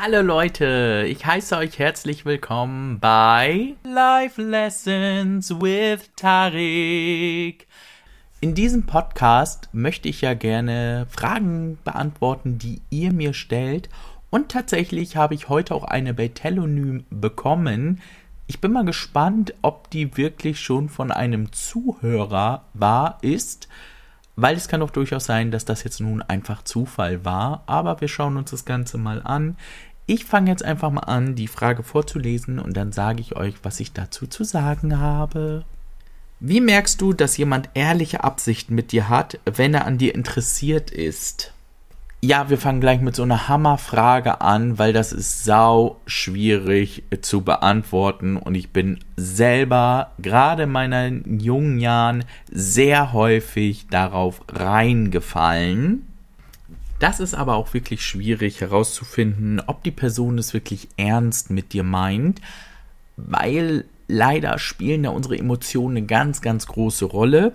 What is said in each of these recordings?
Hallo Leute, ich heiße euch herzlich willkommen bei Life Lessons with Tarik. In diesem Podcast möchte ich ja gerne Fragen beantworten, die ihr mir stellt. Und tatsächlich habe ich heute auch eine bei Telonym bekommen. Ich bin mal gespannt, ob die wirklich schon von einem Zuhörer war, ist weil es kann doch durchaus sein, dass das jetzt nun einfach Zufall war, aber wir schauen uns das Ganze mal an. Ich fange jetzt einfach mal an, die Frage vorzulesen und dann sage ich euch, was ich dazu zu sagen habe. Wie merkst du, dass jemand ehrliche Absichten mit dir hat, wenn er an dir interessiert ist? Ja, wir fangen gleich mit so einer Hammerfrage an, weil das ist sau schwierig zu beantworten und ich bin selber gerade in meinen jungen Jahren sehr häufig darauf reingefallen. Das ist aber auch wirklich schwierig herauszufinden, ob die Person es wirklich ernst mit dir meint, weil leider spielen da unsere Emotionen eine ganz, ganz große Rolle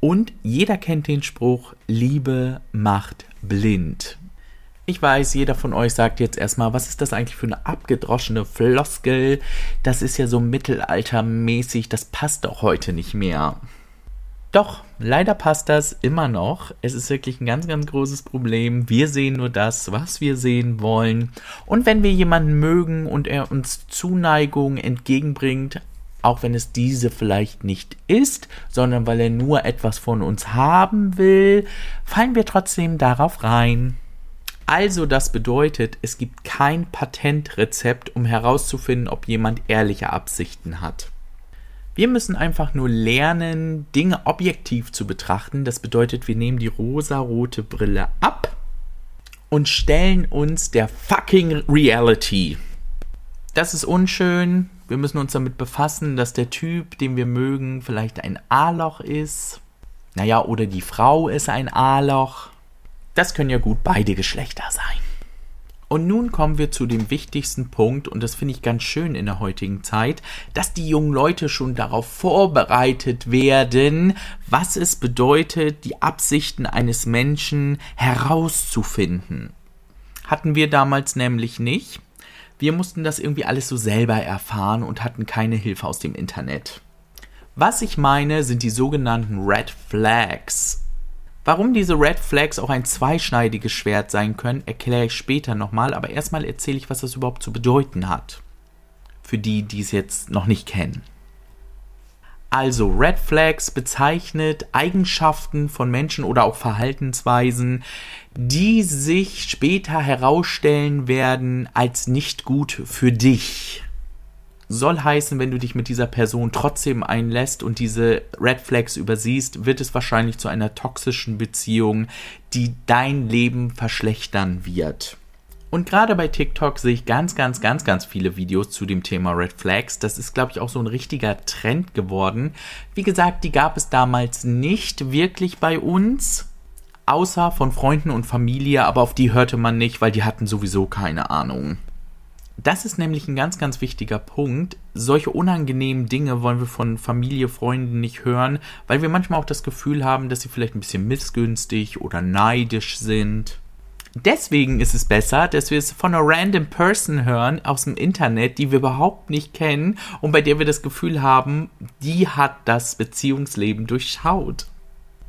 und jeder kennt den Spruch, Liebe macht blind. Ich weiß, jeder von euch sagt jetzt erstmal, was ist das eigentlich für eine abgedroschene Floskel? Das ist ja so mittelaltermäßig, das passt doch heute nicht mehr. Doch, leider passt das immer noch. Es ist wirklich ein ganz, ganz großes Problem. Wir sehen nur das, was wir sehen wollen. Und wenn wir jemanden mögen und er uns Zuneigung entgegenbringt, auch wenn es diese vielleicht nicht ist, sondern weil er nur etwas von uns haben will, fallen wir trotzdem darauf rein. Also das bedeutet, es gibt kein Patentrezept, um herauszufinden, ob jemand ehrliche Absichten hat. Wir müssen einfach nur lernen, Dinge objektiv zu betrachten. Das bedeutet, wir nehmen die rosa-rote Brille ab und stellen uns der fucking Reality. Das ist unschön, wir müssen uns damit befassen, dass der Typ, den wir mögen, vielleicht ein A-Loch ist. Naja, oder die Frau ist ein A-Loch. Das können ja gut beide Geschlechter sein. Und nun kommen wir zu dem wichtigsten Punkt, und das finde ich ganz schön in der heutigen Zeit, dass die jungen Leute schon darauf vorbereitet werden, was es bedeutet, die Absichten eines Menschen herauszufinden. Hatten wir damals nämlich nicht. Wir mussten das irgendwie alles so selber erfahren und hatten keine Hilfe aus dem Internet. Was ich meine, sind die sogenannten Red Flags. Warum diese Red Flags auch ein zweischneidiges Schwert sein können, erkläre ich später nochmal, aber erstmal erzähle ich, was das überhaupt zu bedeuten hat. Für die, die es jetzt noch nicht kennen. Also Red Flags bezeichnet Eigenschaften von Menschen oder auch Verhaltensweisen, die sich später herausstellen werden als nicht gut für dich. Soll heißen, wenn du dich mit dieser Person trotzdem einlässt und diese Red Flags übersiehst, wird es wahrscheinlich zu einer toxischen Beziehung, die dein Leben verschlechtern wird. Und gerade bei TikTok sehe ich ganz, ganz, ganz, ganz viele Videos zu dem Thema Red Flags. Das ist, glaube ich, auch so ein richtiger Trend geworden. Wie gesagt, die gab es damals nicht wirklich bei uns. Außer von Freunden und Familie, aber auf die hörte man nicht, weil die hatten sowieso keine Ahnung. Das ist nämlich ein ganz, ganz wichtiger Punkt. Solche unangenehmen Dinge wollen wir von Familie, Freunden nicht hören, weil wir manchmal auch das Gefühl haben, dass sie vielleicht ein bisschen missgünstig oder neidisch sind. Deswegen ist es besser, dass wir es von einer random Person hören aus dem Internet, die wir überhaupt nicht kennen und bei der wir das Gefühl haben, die hat das Beziehungsleben durchschaut.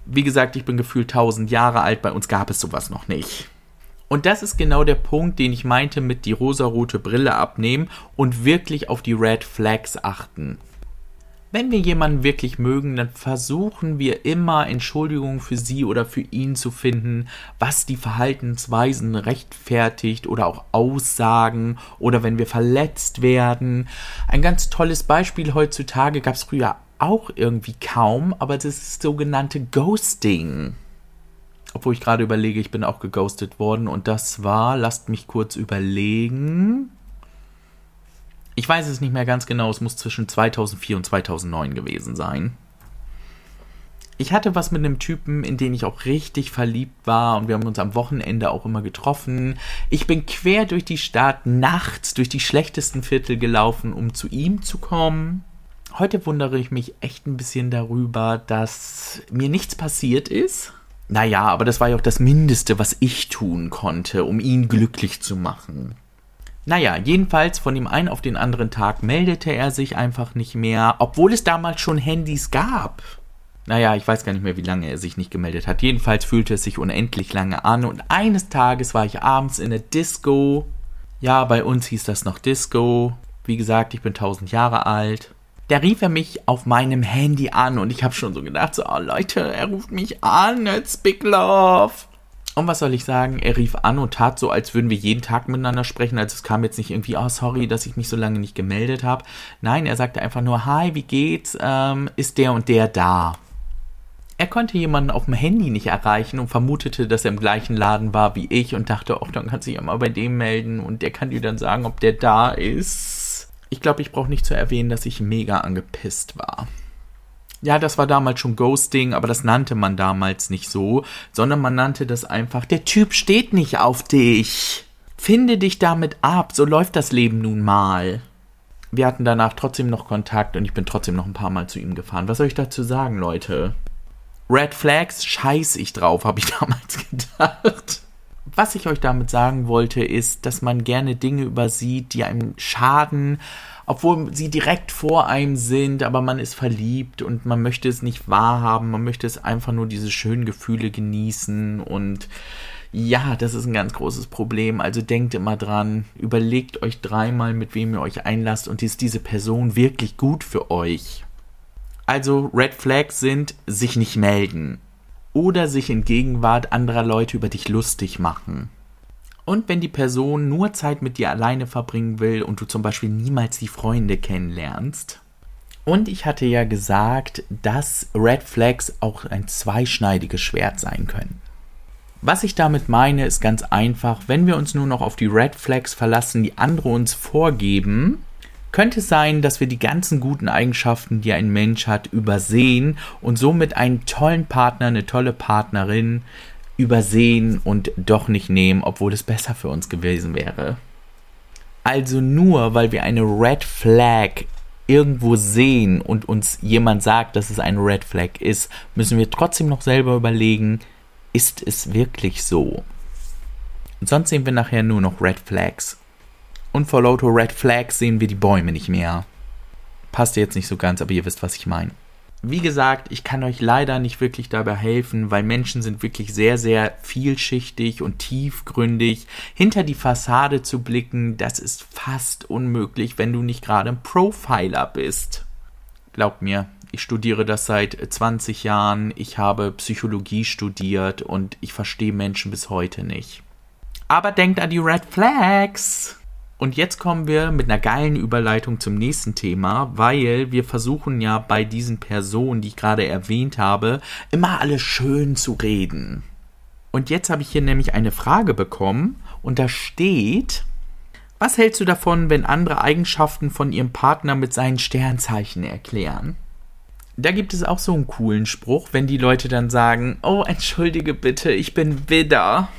Wie gesagt, ich bin gefühlt 1000 Jahre alt, bei uns gab es sowas noch nicht. Und das ist genau der Punkt, den ich meinte mit die rosarote Brille abnehmen und wirklich auf die Red Flags achten. Wenn wir jemanden wirklich mögen, dann versuchen wir immer Entschuldigungen für sie oder für ihn zu finden, was die Verhaltensweisen rechtfertigt oder auch Aussagen oder wenn wir verletzt werden. Ein ganz tolles Beispiel heutzutage gab es früher auch irgendwie kaum, aber das ist sogenannte Ghosting. Obwohl ich gerade überlege, ich bin auch geghostet worden und das war, lasst mich kurz überlegen, ich weiß es nicht mehr ganz genau, es muss zwischen 2004 und 2009 gewesen sein. Ich hatte was mit einem Typen, in den ich auch richtig verliebt war und wir haben uns am Wochenende auch immer getroffen. Ich bin quer durch die Stadt nachts durch die schlechtesten Viertel gelaufen, um zu ihm zu kommen. Heute wundere ich mich echt ein bisschen darüber, dass mir nichts passiert ist. Naja, aber das war ja auch das Mindeste, was ich tun konnte, um ihn glücklich zu machen. Naja, jedenfalls von dem einen auf den anderen Tag meldete er sich einfach nicht mehr, obwohl es damals schon Handys gab. Naja, ich weiß gar nicht mehr, wie lange er sich nicht gemeldet hat. Jedenfalls fühlte es sich unendlich lange an und eines Tages war ich abends in der Disco. Ja, bei uns hieß das noch Disco. Wie gesagt, ich bin 1000 Jahre alt. Da rief er mich auf meinem Handy an und ich habe schon so gedacht, so, oh Leute, er ruft mich an, it's Big Love. Und was soll ich sagen? Er rief an und tat so, als würden wir jeden Tag miteinander sprechen. Also es kam jetzt nicht irgendwie, oh sorry, dass ich mich so lange nicht gemeldet habe. Nein, er sagte einfach nur, hi, wie geht's? Ähm, ist der und der da? Er konnte jemanden auf dem Handy nicht erreichen und vermutete, dass er im gleichen Laden war wie ich und dachte, ach, dann kannst du dich ja mal bei dem melden und der kann dir dann sagen, ob der da ist. Ich glaube, ich brauche nicht zu erwähnen, dass ich mega angepisst war. Ja, das war damals schon Ghosting, aber das nannte man damals nicht so, sondern man nannte das einfach, der Typ steht nicht auf dich. Finde dich damit ab, so läuft das Leben nun mal. Wir hatten danach trotzdem noch Kontakt und ich bin trotzdem noch ein paar Mal zu ihm gefahren. Was soll ich dazu sagen, Leute? Red Flags, scheiß ich drauf, habe ich damals gedacht. Was ich euch damit sagen wollte, ist, dass man gerne Dinge übersieht, die einem schaden, obwohl sie direkt vor einem sind, aber man ist verliebt und man möchte es nicht wahrhaben, man möchte es einfach nur diese schönen Gefühle genießen und ja, das ist ein ganz großes Problem. Also denkt immer dran, überlegt euch dreimal, mit wem ihr euch einlasst und ist diese Person wirklich gut für euch. Also Red Flags sind sich nicht melden oder sich in Gegenwart anderer Leute über dich lustig machen. Und wenn die Person nur Zeit mit dir alleine verbringen will und du zum Beispiel niemals die Freunde kennenlernst. Und ich hatte ja gesagt, dass Red Flags auch ein zweischneidiges Schwert sein können. Was ich damit meine, ist ganz einfach, wenn wir uns nur noch auf die Red Flags verlassen, die andere uns vorgeben, könnte es sein, dass wir die ganzen guten Eigenschaften, die ein Mensch hat, übersehen und somit einen tollen Partner, eine tolle Partnerin übersehen und doch nicht nehmen, obwohl es besser für uns gewesen wäre. Also nur weil wir eine Red Flag irgendwo sehen und uns jemand sagt, dass es eine Red Flag ist, müssen wir trotzdem noch selber überlegen, ist es wirklich so? sonst sehen wir nachher nur noch Red Flags. Und vor lauter Red Flags sehen wir die Bäume nicht mehr. Passt jetzt nicht so ganz, aber ihr wisst, was ich meine. Wie gesagt, ich kann euch leider nicht wirklich dabei helfen, weil Menschen sind wirklich sehr, sehr vielschichtig und tiefgründig. Hinter die Fassade zu blicken, das ist fast unmöglich, wenn du nicht gerade ein Profiler bist. Glaubt mir, ich studiere das seit 20 Jahren, ich habe Psychologie studiert und ich verstehe Menschen bis heute nicht. Aber denkt an die Red Flags! Und jetzt kommen wir mit einer geilen Überleitung zum nächsten Thema, weil wir versuchen ja bei diesen Personen, die ich gerade erwähnt habe, immer alles schön zu reden. Und jetzt habe ich hier nämlich eine Frage bekommen und da steht, was hältst du davon, wenn andere Eigenschaften von ihrem Partner mit seinen Sternzeichen erklären? Da gibt es auch so einen coolen Spruch, wenn die Leute dann sagen, oh, entschuldige bitte, ich bin Widder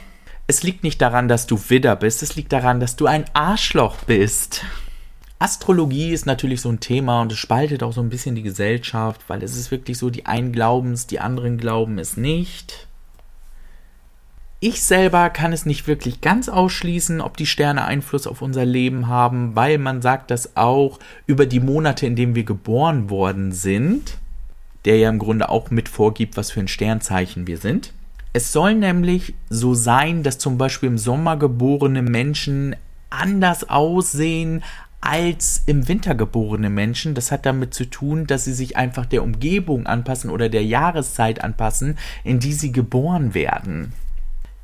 es liegt nicht daran, dass du Widder bist, es liegt daran, dass du ein Arschloch bist. Astrologie ist natürlich so ein Thema und es spaltet auch so ein bisschen die Gesellschaft, weil es ist wirklich so, die einen glauben es, die anderen glauben es nicht. Ich selber kann es nicht wirklich ganz ausschließen, ob die Sterne Einfluss auf unser Leben haben, weil man sagt das auch über die Monate, in denen wir geboren worden sind, der ja im Grunde auch mit vorgibt, was für ein Sternzeichen wir sind. Es soll nämlich so sein, dass zum Beispiel im Sommer geborene Menschen anders aussehen als im Winter geborene Menschen. Das hat damit zu tun, dass sie sich einfach der Umgebung anpassen oder der Jahreszeit anpassen, in die sie geboren werden.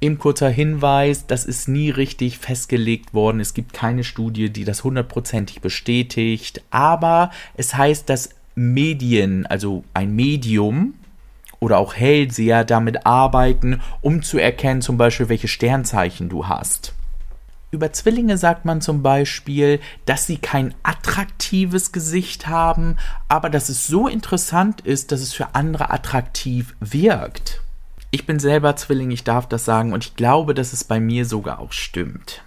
Im kurzer Hinweis, das ist nie richtig festgelegt worden. Es gibt keine Studie, die das hundertprozentig bestätigt. Aber es heißt, dass Medien, also ein Medium, oder auch Hellseher damit arbeiten, um zu erkennen, zum Beispiel, welche Sternzeichen du hast. Über Zwillinge sagt man zum Beispiel, dass sie kein attraktives Gesicht haben, aber dass es so interessant ist, dass es für andere attraktiv wirkt. Ich bin selber Zwilling, ich darf das sagen und ich glaube, dass es bei mir sogar auch stimmt.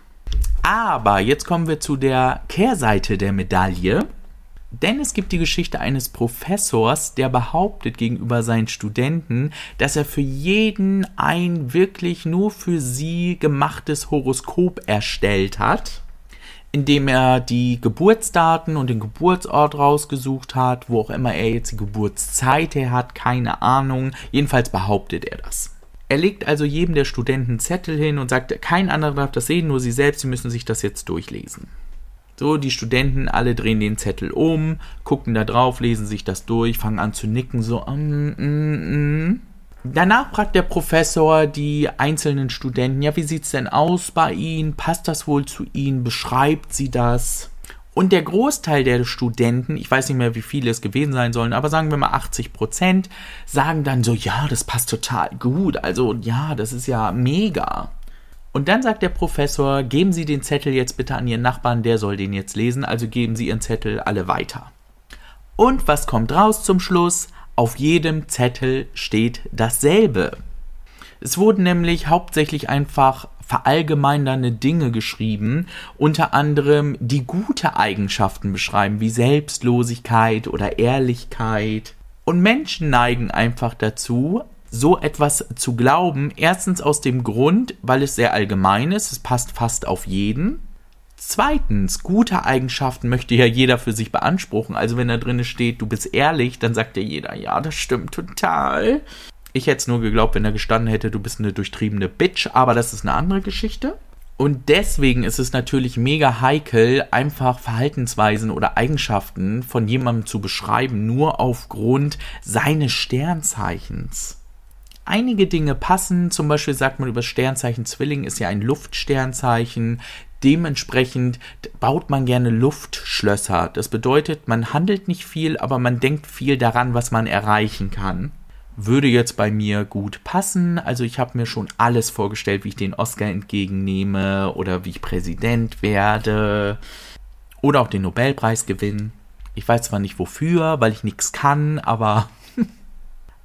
Aber jetzt kommen wir zu der Kehrseite der Medaille. Denn es gibt die Geschichte eines Professors, der behauptet gegenüber seinen Studenten, dass er für jeden ein wirklich nur für sie gemachtes Horoskop erstellt hat, indem er die Geburtsdaten und den Geburtsort rausgesucht hat, wo auch immer er jetzt die Geburtszeit her hat, keine Ahnung. Jedenfalls behauptet er das. Er legt also jedem der Studenten Zettel hin und sagt, kein anderer darf das sehen, nur sie selbst, sie müssen sich das jetzt durchlesen. So, die Studenten alle drehen den Zettel um, gucken da drauf, lesen sich das durch, fangen an zu nicken, so, mm, mm, mm. Danach fragt der Professor die einzelnen Studenten, ja, wie sieht's denn aus bei Ihnen? Passt das wohl zu Ihnen? Beschreibt sie das? Und der Großteil der Studenten, ich weiß nicht mehr, wie viele es gewesen sein sollen, aber sagen wir mal 80 Prozent, sagen dann so, ja, das passt total gut. Also, ja, das ist ja mega. Und dann sagt der Professor, geben Sie den Zettel jetzt bitte an Ihren Nachbarn, der soll den jetzt lesen, also geben Sie Ihren Zettel alle weiter. Und was kommt raus zum Schluss? Auf jedem Zettel steht dasselbe. Es wurden nämlich hauptsächlich einfach verallgemeinernde Dinge geschrieben, unter anderem die gute Eigenschaften beschreiben, wie Selbstlosigkeit oder Ehrlichkeit. Und Menschen neigen einfach dazu, so etwas zu glauben. Erstens aus dem Grund, weil es sehr allgemein ist, es passt fast auf jeden. Zweitens, gute Eigenschaften möchte ja jeder für sich beanspruchen. Also wenn da drin steht, du bist ehrlich, dann sagt ja jeder, ja, das stimmt total. Ich hätte es nur geglaubt, wenn da gestanden hätte, du bist eine durchtriebene Bitch, aber das ist eine andere Geschichte. Und deswegen ist es natürlich mega heikel, einfach Verhaltensweisen oder Eigenschaften von jemandem zu beschreiben, nur aufgrund seines Sternzeichens einige Dinge passen. Zum Beispiel sagt man über Sternzeichen Zwilling ist ja ein Luftsternzeichen. Dementsprechend baut man gerne Luftschlösser. Das bedeutet, man handelt nicht viel, aber man denkt viel daran, was man erreichen kann. Würde jetzt bei mir gut passen. Also ich habe mir schon alles vorgestellt, wie ich den Oscar entgegennehme oder wie ich Präsident werde oder auch den Nobelpreis gewinne. Ich weiß zwar nicht wofür, weil ich nichts kann, aber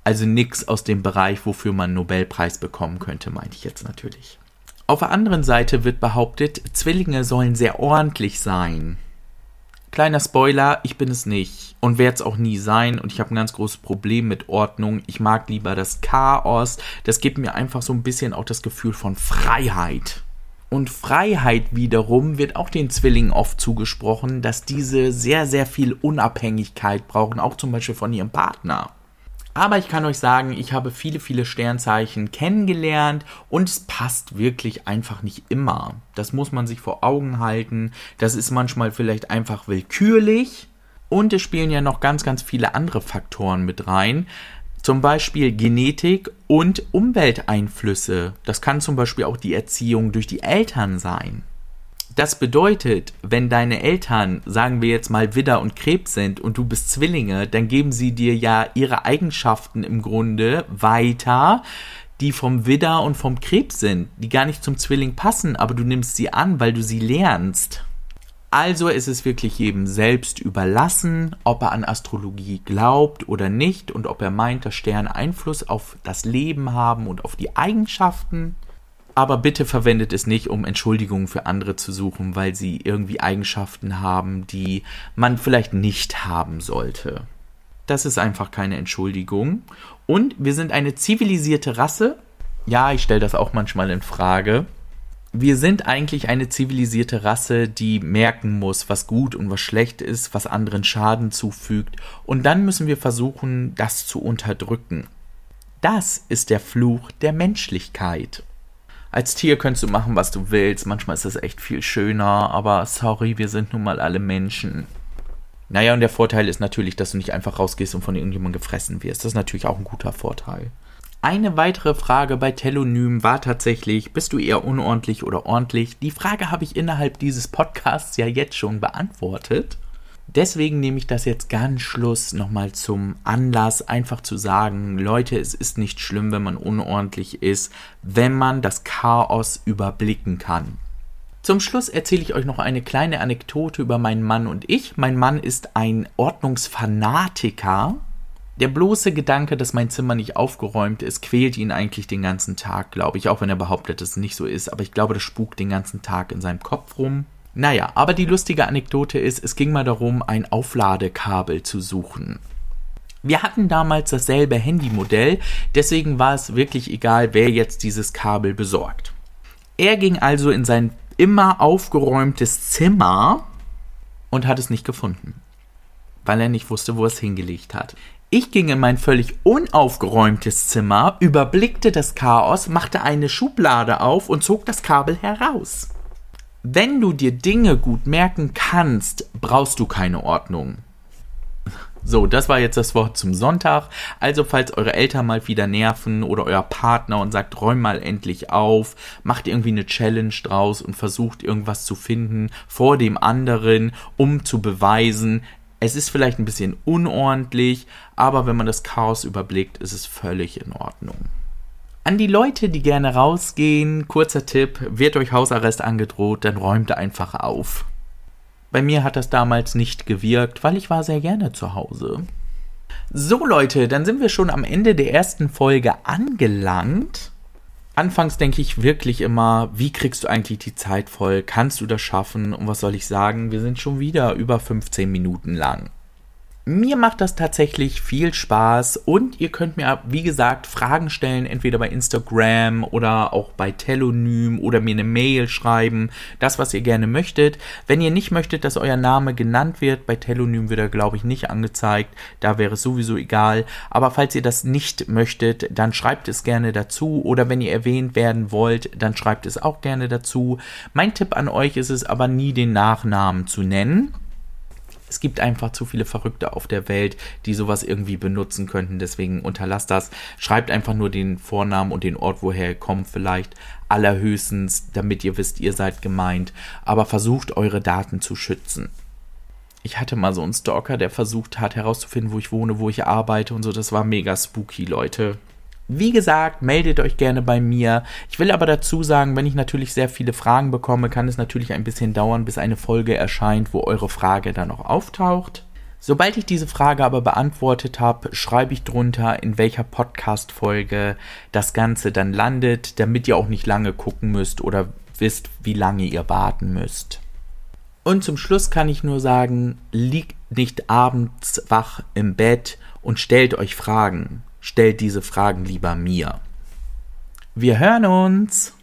also nichts aus dem Bereich, wofür man einen Nobelpreis bekommen könnte, meinte ich jetzt natürlich. Auf der anderen Seite wird behauptet, Zwillinge sollen sehr ordentlich sein. Kleiner Spoiler, ich bin es nicht und werde es auch nie sein und ich habe ein ganz großes Problem mit Ordnung. Ich mag lieber das Chaos. Das gibt mir einfach so ein bisschen auch das Gefühl von Freiheit. Und Freiheit wiederum wird auch den Zwillingen oft zugesprochen, dass diese sehr, sehr viel Unabhängigkeit brauchen, auch zum Beispiel von ihrem Partner. Aber ich kann euch sagen, ich habe viele, viele Sternzeichen kennengelernt und es passt wirklich einfach nicht immer. Das muss man sich vor Augen halten. Das ist manchmal vielleicht einfach willkürlich. Und es spielen ja noch ganz, ganz viele andere Faktoren mit rein. Zum Beispiel Genetik und Umwelteinflüsse. Das kann zum Beispiel auch die Erziehung durch die Eltern sein. Das bedeutet, wenn deine Eltern, sagen wir jetzt mal Widder und Krebs sind und du bist Zwillinge, dann geben sie dir ja ihre Eigenschaften im Grunde weiter, die vom Widder und vom Krebs sind, die gar nicht zum Zwilling passen, aber du nimmst sie an, weil du sie lernst. Also ist es wirklich jedem selbst überlassen, ob er an Astrologie glaubt oder nicht und ob er meint, dass Sterne Einfluss auf das Leben haben und auf die Eigenschaften aber bitte verwendet es nicht, um Entschuldigungen für andere zu suchen, weil sie irgendwie Eigenschaften haben, die man vielleicht nicht haben sollte. Das ist einfach keine Entschuldigung. Und wir sind eine zivilisierte Rasse. Ja, ich stelle das auch manchmal in Frage. Wir sind eigentlich eine zivilisierte Rasse, die merken muss, was gut und was schlecht ist, was anderen Schaden zufügt. Und dann müssen wir versuchen, das zu unterdrücken. Das ist der Fluch der Menschlichkeit als Tier könntest du machen, was du willst. Manchmal ist das echt viel schöner, aber sorry, wir sind nun mal alle Menschen. Naja, und der Vorteil ist natürlich, dass du nicht einfach rausgehst und von irgendjemandem gefressen wirst. Das ist natürlich auch ein guter Vorteil. Eine weitere Frage bei Telonym war tatsächlich, bist du eher unordentlich oder ordentlich? Die Frage habe ich innerhalb dieses Podcasts ja jetzt schon beantwortet. Deswegen nehme ich das jetzt ganz Schluss nochmal zum Anlass, einfach zu sagen, Leute, es ist nicht schlimm, wenn man unordentlich ist, wenn man das Chaos überblicken kann. Zum Schluss erzähle ich euch noch eine kleine Anekdote über meinen Mann und ich. Mein Mann ist ein Ordnungsfanatiker. Der bloße Gedanke, dass mein Zimmer nicht aufgeräumt ist, quält ihn eigentlich den ganzen Tag, glaube ich, auch wenn er behauptet, dass es nicht so ist. Aber ich glaube, das spukt den ganzen Tag in seinem Kopf rum. Naja, aber die lustige Anekdote ist, es ging mal darum, ein Aufladekabel zu suchen. Wir hatten damals dasselbe Handymodell, deswegen war es wirklich egal, wer jetzt dieses Kabel besorgt. Er ging also in sein immer aufgeräumtes Zimmer und hat es nicht gefunden, weil er nicht wusste, wo er es hingelegt hat. Ich ging in mein völlig unaufgeräumtes Zimmer, überblickte das Chaos, machte eine Schublade auf und zog das Kabel heraus. Wenn du dir Dinge gut merken kannst, brauchst du keine Ordnung. So, das war jetzt das Wort zum Sonntag. Also, falls eure Eltern mal wieder nerven oder euer Partner und sagt, räum mal endlich auf, macht irgendwie eine Challenge draus und versucht irgendwas zu finden vor dem anderen, um zu beweisen, es ist vielleicht ein bisschen unordentlich, aber wenn man das Chaos überblickt, ist es völlig in Ordnung. An die Leute, die gerne rausgehen, kurzer Tipp, wird euch Hausarrest angedroht, dann räumt einfach auf. Bei mir hat das damals nicht gewirkt, weil ich war sehr gerne zu Hause. So Leute, dann sind wir schon am Ende der ersten Folge angelangt. Anfangs denke ich wirklich immer, wie kriegst du eigentlich die Zeit voll? Kannst du das schaffen? Und was soll ich sagen? Wir sind schon wieder über 15 Minuten lang. Mir macht das tatsächlich viel Spaß und ihr könnt mir, wie gesagt, Fragen stellen, entweder bei Instagram oder auch bei Telonym oder mir eine Mail schreiben, das, was ihr gerne möchtet. Wenn ihr nicht möchtet, dass euer Name genannt wird, bei Telonym wird er, glaube ich, nicht angezeigt, da wäre es sowieso egal. Aber falls ihr das nicht möchtet, dann schreibt es gerne dazu oder wenn ihr erwähnt werden wollt, dann schreibt es auch gerne dazu. Mein Tipp an euch ist es aber nie, den Nachnamen zu nennen es gibt einfach zu viele Verrückte auf der Welt, die sowas irgendwie benutzen könnten. Deswegen unterlasst das. Schreibt einfach nur den Vornamen und den Ort, woher ihr kommt, vielleicht allerhöchstens, damit ihr wisst, ihr seid gemeint. Aber versucht eure Daten zu schützen. Ich hatte mal so einen Stalker, der versucht hat herauszufinden, wo ich wohne, wo ich arbeite und so. Das war mega spooky, Leute. Wie gesagt, meldet euch gerne bei mir. Ich will aber dazu sagen, wenn ich natürlich sehr viele Fragen bekomme, kann es natürlich ein bisschen dauern, bis eine Folge erscheint, wo eure Frage dann noch auftaucht. Sobald ich diese Frage aber beantwortet habe, schreibe ich drunter, in welcher Podcast-Folge das Ganze dann landet, damit ihr auch nicht lange gucken müsst oder wisst, wie lange ihr warten müsst. Und zum Schluss kann ich nur sagen, liegt nicht abends wach im Bett und stellt euch Fragen stellt diese Fragen lieber mir. Wir hören uns!